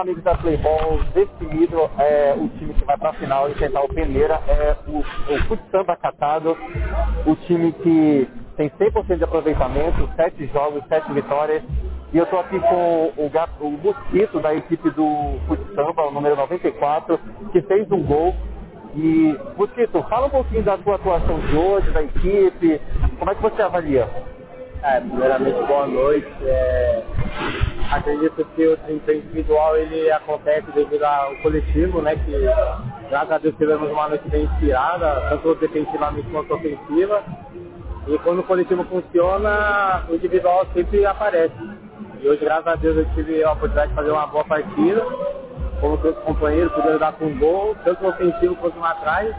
Amigos da Playball, definido é, o time que vai para a final enfrentar o Peneira é o, o Fute Samba Catado, o time que tem 100% de aproveitamento, 7 jogos, 7 vitórias. E eu estou aqui com o, gato, o Mosquito da equipe do Fute Samba, o número 94, que fez um gol. E, Mosquito, fala um pouquinho da sua atuação de hoje, da equipe, como é que você avalia? É, primeiramente, boa noite. É, acredito que o desempenho individual ele acontece devido ao coletivo, né? Que graças a Deus tivemos uma noite bem inspirada, tanto defensivamente quanto ofensiva. E quando o coletivo funciona, o individual sempre aparece. E hoje, graças a Deus, eu tive a oportunidade de fazer uma boa partida. Como todos os companheiros, puderam dar com um gol, tanto ofensivo quanto no atrás.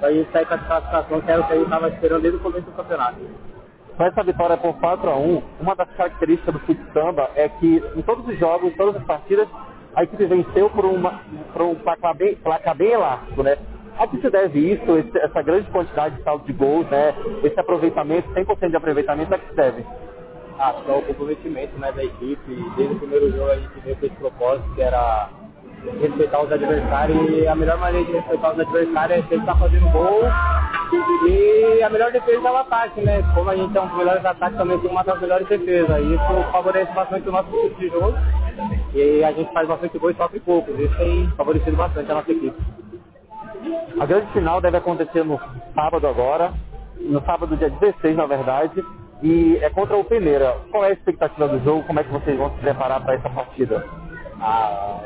Pra gente sair com a classificação que era o que a gente estava esperando desde o começo do campeonato. Com essa vitória por 4 a 1 uma das características do fute samba é que em todos os jogos, em todas as partidas, a equipe venceu por, uma, por um placar bem, placar bem elástico, né? A que se deve isso, esse, essa grande quantidade de saldo de gols, né? Esse aproveitamento, 100% de aproveitamento, a que se deve? Que é o comprometimento né, da equipe. Desde o primeiro jogo a gente veio com esse propósito que era respeitar os adversários e a melhor maneira de respeitar os adversários é sempre estar fazendo gol a melhor defesa é o ataque, né? Como a gente é um dos melhores ataques, também tem uma das melhores defesas. E isso favorece bastante o nosso tipo de jogo. E a gente faz bastante gol e sofre poucos. Isso tem favorecido bastante a nossa equipe. A grande final deve acontecer no sábado agora, no sábado dia 16 na verdade, e é contra o Peneira. Qual é a expectativa do jogo? Como é que vocês vão se preparar para essa partida? Ah,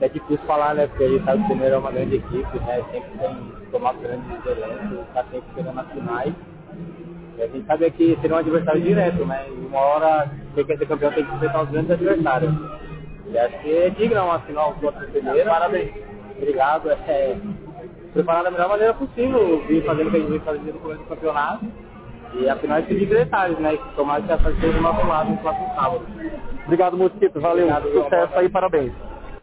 é difícil falar, né? Porque a gente sabe que o Peneira é uma grande equipe, né? Sempre tem tomado grandes elencos, está sempre chegando nas finais. E a gente sabe que seria um adversário direto, né? E uma hora quem quer ser campeão tem que enfrentar os grandes adversários. E acho que é digno uma final contra o Peneira. Parabéns. Obrigado. É, preparar da melhor maneira possível, vir fazendo o que a gente vem fazendo no começo do campeonato. E afinal é de detalhes, né? Tomara que essa seja do nosso lado no próximo sábado. Obrigado, Mosquito. Valeu. Obrigado, Sucesso aí, parabéns.